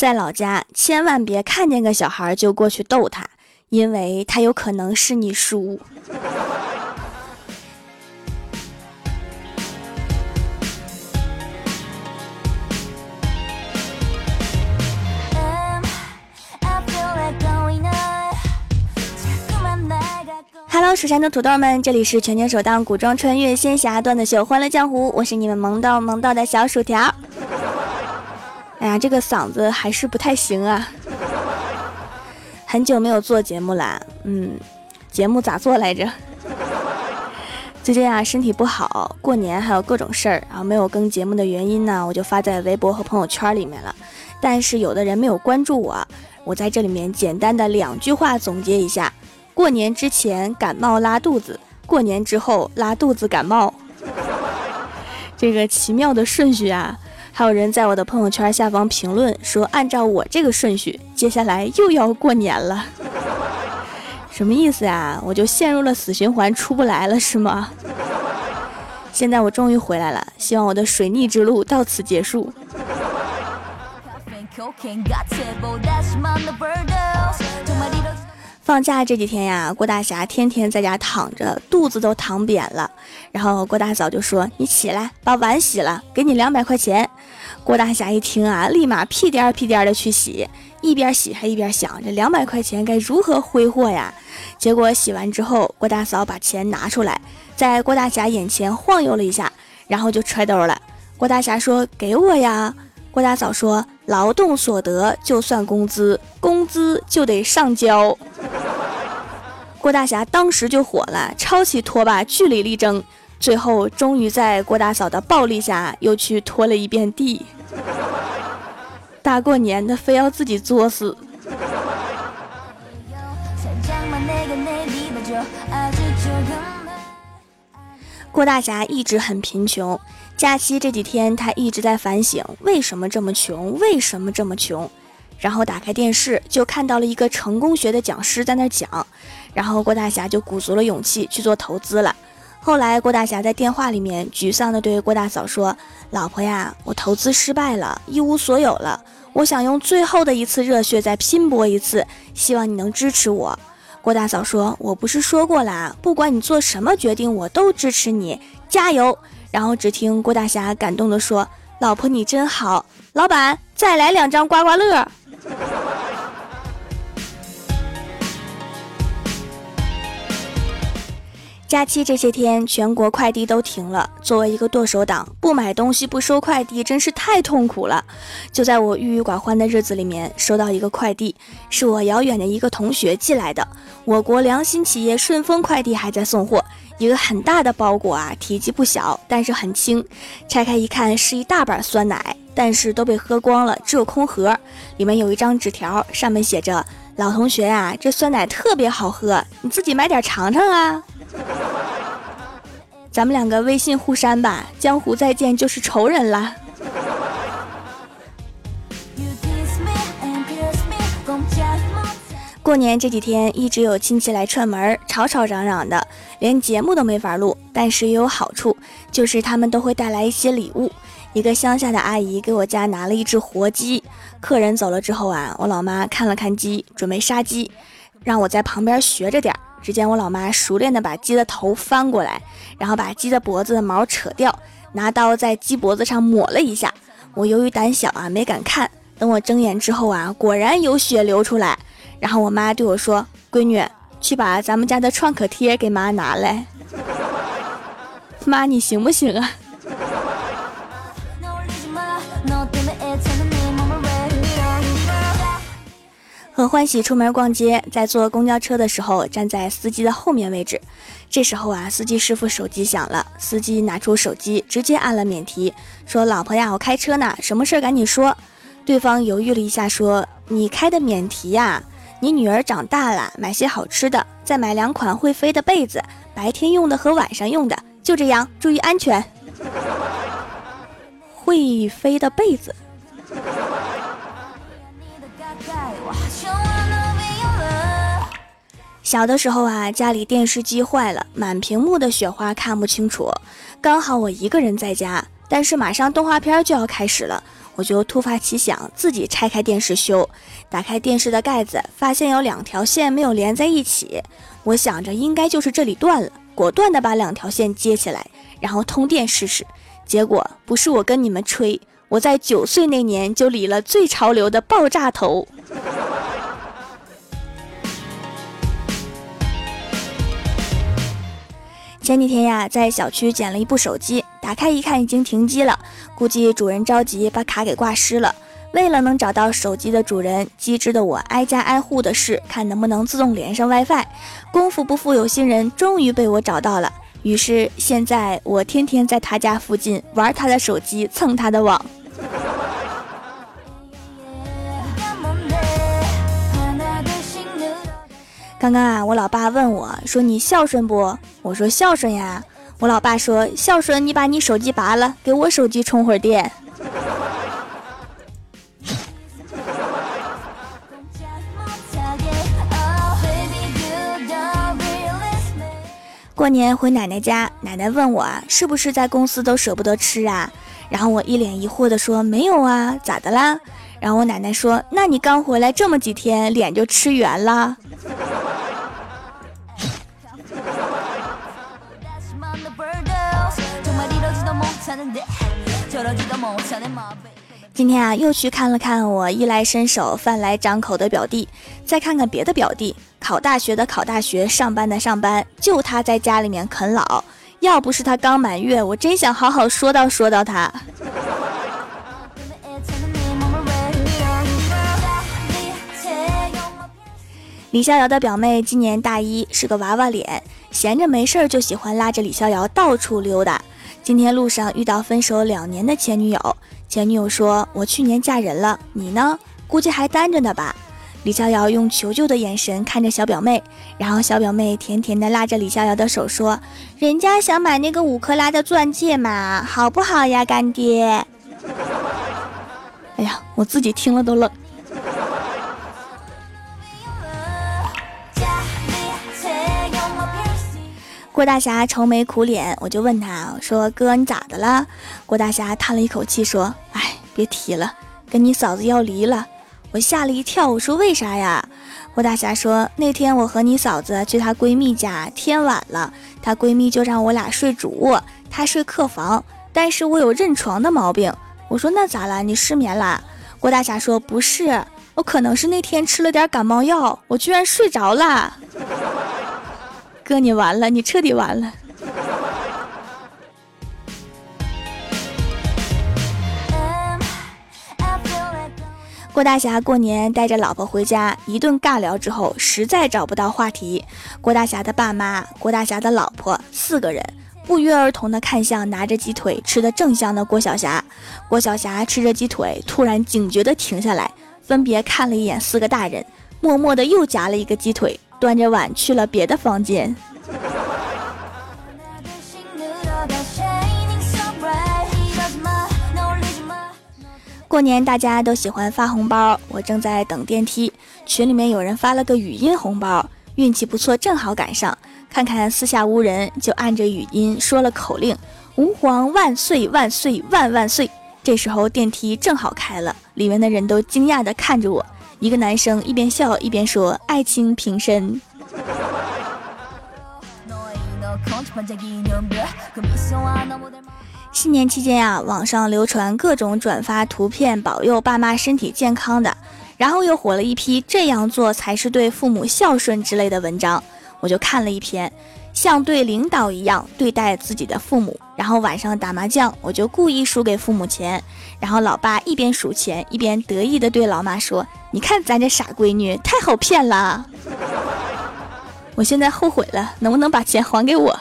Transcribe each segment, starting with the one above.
在老家千万别看见个小孩就过去逗他，因为他有可能是你叔。Hello，蜀山的土豆们，这里是全球首档古装穿越仙侠段子秀《欢乐江湖》，我是你们萌到萌到的小薯条。哎呀，这个嗓子还是不太行啊，很久没有做节目了。嗯，节目咋做来着？最近啊，身体不好，过年还有各种事儿，然后没有更节目的原因呢，我就发在微博和朋友圈里面了。但是有的人没有关注我，我在这里面简单的两句话总结一下。过年之前感冒拉肚子，过年之后拉肚子感冒，这个奇妙的顺序啊！还有人在我的朋友圈下方评论说，按照我这个顺序，接下来又要过年了，什么意思呀？我就陷入了死循环，出不来了是吗？现在我终于回来了，希望我的水逆之路到此结束。放假这几天呀，郭大侠天天在家躺着，肚子都躺扁了。然后郭大嫂就说：“你起来把碗洗了，给你两百块钱。”郭大侠一听啊，立马屁颠儿屁颠儿的去洗，一边洗还一边想：这两百块钱该如何挥霍呀？结果洗完之后，郭大嫂把钱拿出来，在郭大侠眼前晃悠了一下，然后就揣兜了。郭大侠说：“给我呀。”郭大嫂说：“劳动所得就算工资，工资就得上交。”郭大侠当时就火了，抄起拖把据理力争，最后终于在郭大嫂的暴力下又去拖了一遍地。大过年的非要自己作死。郭大侠一直很贫穷，假期这几天他一直在反省为什么这么穷，为什么这么穷。然后打开电视，就看到了一个成功学的讲师在那讲，然后郭大侠就鼓足了勇气去做投资了。后来郭大侠在电话里面沮丧地对郭大嫂说：“老婆呀，我投资失败了，一无所有了。我想用最后的一次热血再拼搏一次，希望你能支持我。”郭大嫂说：“我不是说过了，不管你做什么决定，我都支持你，加油。”然后只听郭大侠感动地说：“老婆你真好，老板再来两张刮刮乐。”假期这些天，全国快递都停了。作为一个剁手党，不买东西不收快递，真是太痛苦了。就在我郁郁寡欢的日子里面，收到一个快递，是我遥远的一个同学寄来的。我国良心企业顺丰快递还在送货，一个很大的包裹啊，体积不小，但是很轻。拆开一看，是一大板酸奶。但是都被喝光了，只有空盒，里面有一张纸条，上面写着：“老同学呀，这酸奶特别好喝，你自己买点尝尝啊。”咱们两个微信互删吧，江湖再见就是仇人了。过年这几天一直有亲戚来串门，吵吵嚷嚷的，连节目都没法录。但是也有好处，就是他们都会带来一些礼物。一个乡下的阿姨给我家拿了一只活鸡，客人走了之后啊，我老妈看了看鸡，准备杀鸡，让我在旁边学着点。只见我老妈熟练的把鸡的头翻过来，然后把鸡的脖子的毛扯掉，拿刀在鸡脖子上抹了一下。我由于胆小啊，没敢看。等我睁眼之后啊，果然有血流出来。然后我妈对我说：“闺女，去把咱们家的创可贴给妈拿来。”妈，你行不行啊？和欢喜出门逛街，在坐公交车的时候，站在司机的后面位置。这时候啊，司机师傅手机响了，司机拿出手机，直接按了免提，说：“老婆呀，我开车呢，什么事儿赶紧说。”对方犹豫了一下，说：“你开的免提呀？你女儿长大了，买些好吃的，再买两款会飞的被子，白天用的和晚上用的，就这样，注意安全。”会飞的被子。小的时候啊，家里电视机坏了，满屏幕的雪花看不清楚。刚好我一个人在家，但是马上动画片就要开始了，我就突发奇想，自己拆开电视修。打开电视的盖子，发现有两条线没有连在一起。我想着应该就是这里断了，果断的把两条线接起来，然后通电试试。结果不是我跟你们吹，我在九岁那年就理了最潮流的爆炸头。前几天呀，在小区捡了一部手机，打开一看已经停机了，估计主人着急把卡给挂失了。为了能找到手机的主人，机智的我挨家挨户的试，看能不能自动连上 WiFi。功夫不负有心人，终于被我找到了。于是现在我天天在他家附近玩他的手机，蹭他的网。刚刚啊，我老爸问我说：“你孝顺不？”我说：“孝顺呀。”我老爸说：“孝顺，你把你手机拔了，给我手机充会儿电。”过年回奶奶家，奶奶问我啊，是不是在公司都舍不得吃啊？然后我一脸疑惑的说：“没有啊，咋的啦？”然后我奶奶说：“那你刚回来这么几天，脸就吃圆了。”今天啊，又去看了看我衣来伸手、饭来张口的表弟，再看看别的表弟，考大学的考大学，上班的上班，就他在家里面啃老。要不是他刚满月，我真想好好说道说道他。李逍遥的表妹今年大一，是个娃娃脸，闲着没事儿就喜欢拉着李逍遥到处溜达。今天路上遇到分手两年的前女友，前女友说：“我去年嫁人了，你呢？估计还单着呢吧？”李逍遥用求救的眼神看着小表妹，然后小表妹甜甜的拉着李逍遥的手说：“人家想买那个五克拉的钻戒嘛，好不好呀，干爹？”哎呀，我自己听了都冷。郭大侠愁眉苦脸，我就问他我说：“哥，你咋的了？”郭大侠叹了一口气说：“哎，别提了，跟你嫂子要离了。”我吓了一跳，我说：“为啥呀？”郭大侠说：“那天我和你嫂子去她闺蜜家，天晚了，她闺蜜就让我俩睡主卧，她睡客房。但是我有认床的毛病。”我说：“那咋了？你失眠啦？”郭大侠说：“不是，我可能是那天吃了点感冒药，我居然睡着了。”哥，你完了，你彻底完了。郭大侠过年带着老婆回家，一顿尬聊之后，实在找不到话题。郭大侠的爸妈、郭大侠的老婆四个人不约而同的看向拿着鸡腿吃的正香的郭晓霞。郭晓霞吃着鸡腿，突然警觉的停下来，分别看了一眼四个大人，默默的又夹了一个鸡腿。端着碗去了别的房间。过年大家都喜欢发红包，我正在等电梯，群里面有人发了个语音红包，运气不错，正好赶上。看看四下无人，就按着语音说了口令：“吾皇万岁万岁万万岁！”这时候电梯正好开了，里面的人都惊讶的看着我。一个男生一边笑一边说：“爱卿平身。”新年期间呀，网上流传各种转发图片保佑爸妈身体健康的，然后又火了一批这样做才是对父母孝顺之类的文章，我就看了一篇。像对领导一样对待自己的父母，然后晚上打麻将，我就故意输给父母钱，然后老爸一边数钱一边得意的对老妈说：“你看咱这傻闺女太好骗了。”我现在后悔了，能不能把钱还给我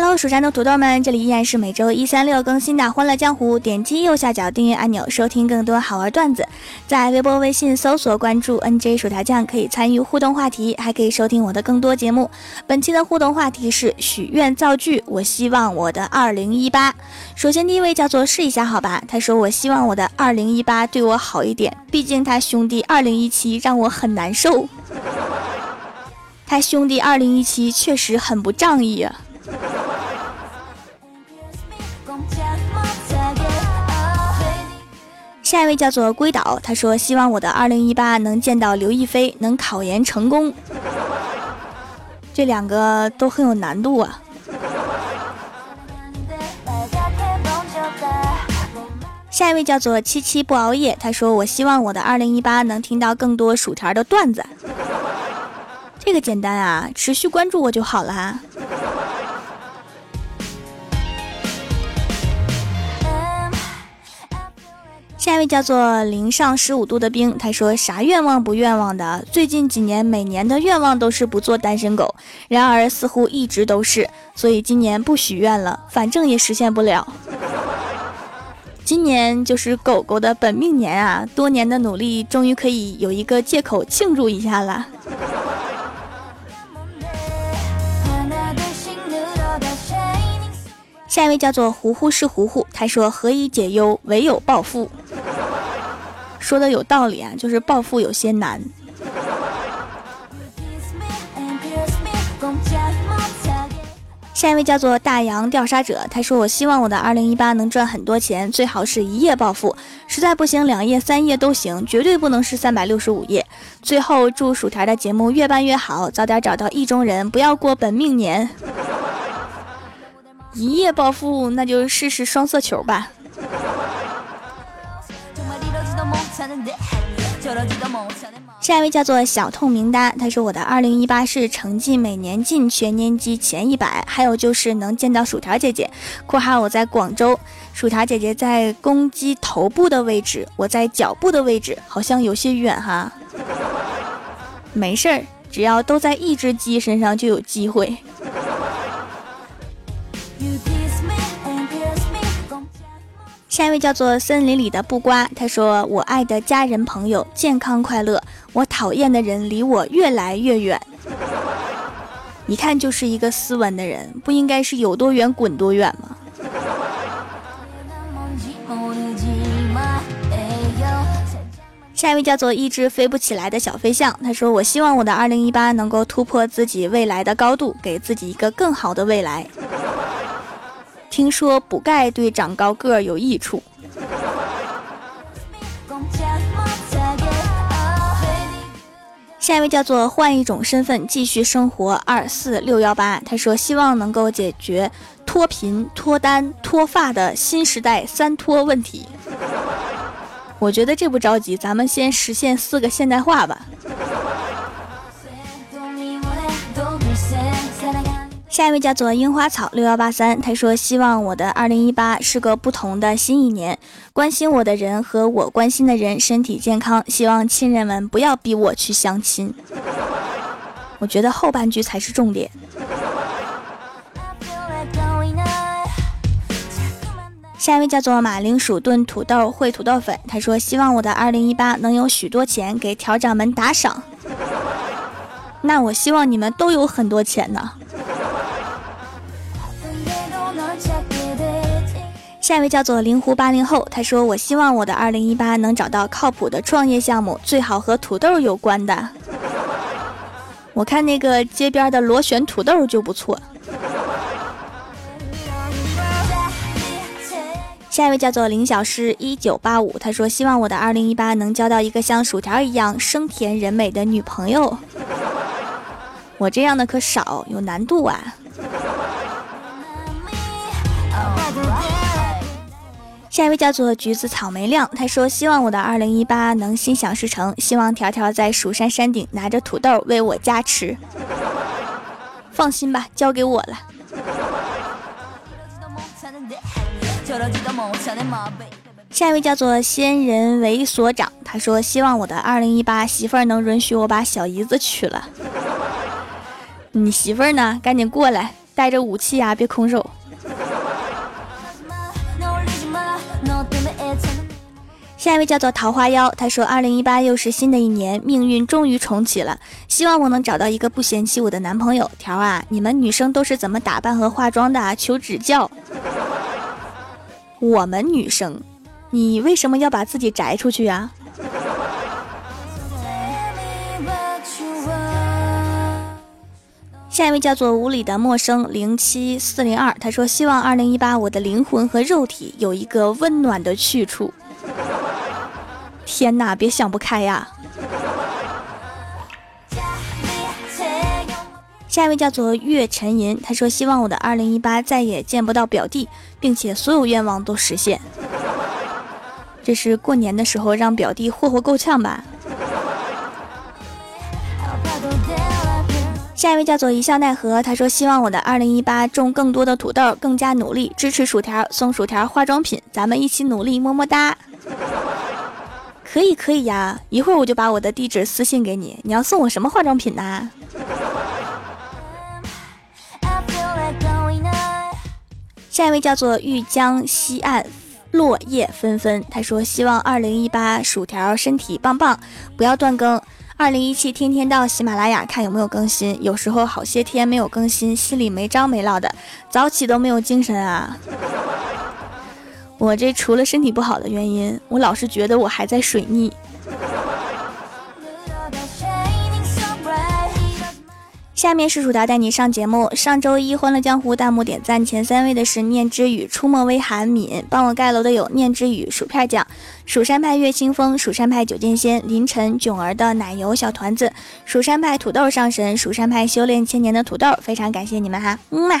？Hello，蜀山的土豆们，这里依然是每周一、三、六更新的《欢乐江湖》。点击右下角订阅按钮，收听更多好玩段子。在微博、微信搜索关注 “nj 薯条酱”，可以参与互动话题，还可以收听我的更多节目。本期的互动话题是许愿造句，我希望我的二零一八。首先第一位叫做试一下好吧，他说我希望我的二零一八对我好一点，毕竟他兄弟二零一七让我很难受。他兄弟二零一七确实很不仗义啊。下一位叫做龟岛，他说希望我的二零一八能见到刘亦菲，能考研成功。这两个都很有难度啊。下一位叫做七七不熬夜，他说我希望我的二零一八能听到更多薯条的段子。这个简单啊，持续关注我就好了哈。下一位叫做零上十五度的冰，他说啥愿望不愿望的？最近几年每年的愿望都是不做单身狗，然而似乎一直都是，所以今年不许愿了，反正也实现不了。今年就是狗狗的本命年啊，多年的努力终于可以有一个借口庆祝一下了。下一位叫做糊糊是糊糊，他说何以解忧，唯有暴富。说的有道理啊，就是暴富有些难。下一位叫做大洋调查者，他说我希望我的二零一八能赚很多钱，最好是一夜暴富，实在不行两夜三夜都行，绝对不能是三百六十五夜。最后祝薯条的节目越办越好，早点找到意中人，不要过本命年。一夜暴富，那就试试双色球吧。下一位叫做小痛名单，他说我的二零一八是成绩每年进全年级前一百，还有就是能见到薯条姐姐（括号我在广州，薯条姐姐在公鸡头部的位置，我在脚部的位置，好像有些远哈）。没事儿，只要都在一只鸡身上就有机会。下一位叫做森林里的布瓜，他说：“我爱的家人朋友健康快乐，我讨厌的人离我越来越远。”一看就是一个斯文的人，不应该是有多远滚多远吗？下一位叫做一只飞不起来的小飞象，他说：“我希望我的二零一八能够突破自己未来的高度，给自己一个更好的未来。”听说补钙对长高个儿有益处。下一位叫做换一种身份继续生活二四六幺八，他说希望能够解决脱贫、脱单、脱发的新时代三脱问题。我觉得这不着急，咱们先实现四个现代化吧。下一位叫做樱花草六幺八三，他说希望我的二零一八是个不同的新一年，关心我的人和我关心的人身体健康，希望亲人们不要逼我去相亲。我觉得后半句才是重点。下一位叫做马铃薯炖土豆烩土豆粉，他说希望我的二零一八能有许多钱给调掌门打赏。那我希望你们都有很多钱呢。下一位叫做灵狐八零后，他说：“我希望我的二零一八能找到靠谱的创业项目，最好和土豆有关的。我看那个街边的螺旋土豆就不错。”下一位叫做林小诗一九八五，他说：“希望我的二零一八能交到一个像薯条一样生甜人美的女朋友。我这样的可少，有难度啊。”下一位叫做橘子草莓亮，他说希望我的二零一八能心想事成，希望条条在蜀山山顶拿着土豆为我加持。放心吧，交给我了。下一位叫做仙人为所长，他说希望我的二零一八媳妇儿能允许我把小姨子娶了。你媳妇儿呢？赶紧过来，带着武器啊，别空手。下一位叫做桃花妖，他说：“二零一八又是新的一年，命运终于重启了，希望我能找到一个不嫌弃我的男朋友。”条啊，你们女生都是怎么打扮和化妆的？求指教。我们女生，你为什么要把自己摘出去呀？下一位叫做无理的陌生零七四零二，他说希望二零一八我的灵魂和肉体有一个温暖的去处。天哪，别想不开呀！下一位叫做月沉吟，他说希望我的二零一八再也见不到表弟，并且所有愿望都实现。这是过年的时候让表弟霍霍够呛吧？下一位叫做一笑奈何，他说希望我的二零一八种更多的土豆，更加努力，支持薯条，送薯条化妆品，咱们一起努力，么么哒。可以可以呀，一会儿我就把我的地址私信给你。你要送我什么化妆品呢？下一位叫做玉江西岸，落叶纷纷。他说希望二零一八薯条身体棒棒，不要断更。二零一七天天到喜马拉雅看有没有更新，有时候好些天没有更新，心里没着没落的，早起都没有精神啊。我这除了身体不好的原因，我老是觉得我还在水逆。下面是薯条带你上节目。上周一欢乐江湖弹幕点赞前三位的是念之语、出没微寒、敏，帮我盖楼的有念之语、薯片酱、蜀山派月清风、蜀山派九剑仙、凌晨囧儿的奶油小团子、蜀山派土豆上神、蜀山派修炼千年的土豆，非常感谢你们哈，嗯嘛。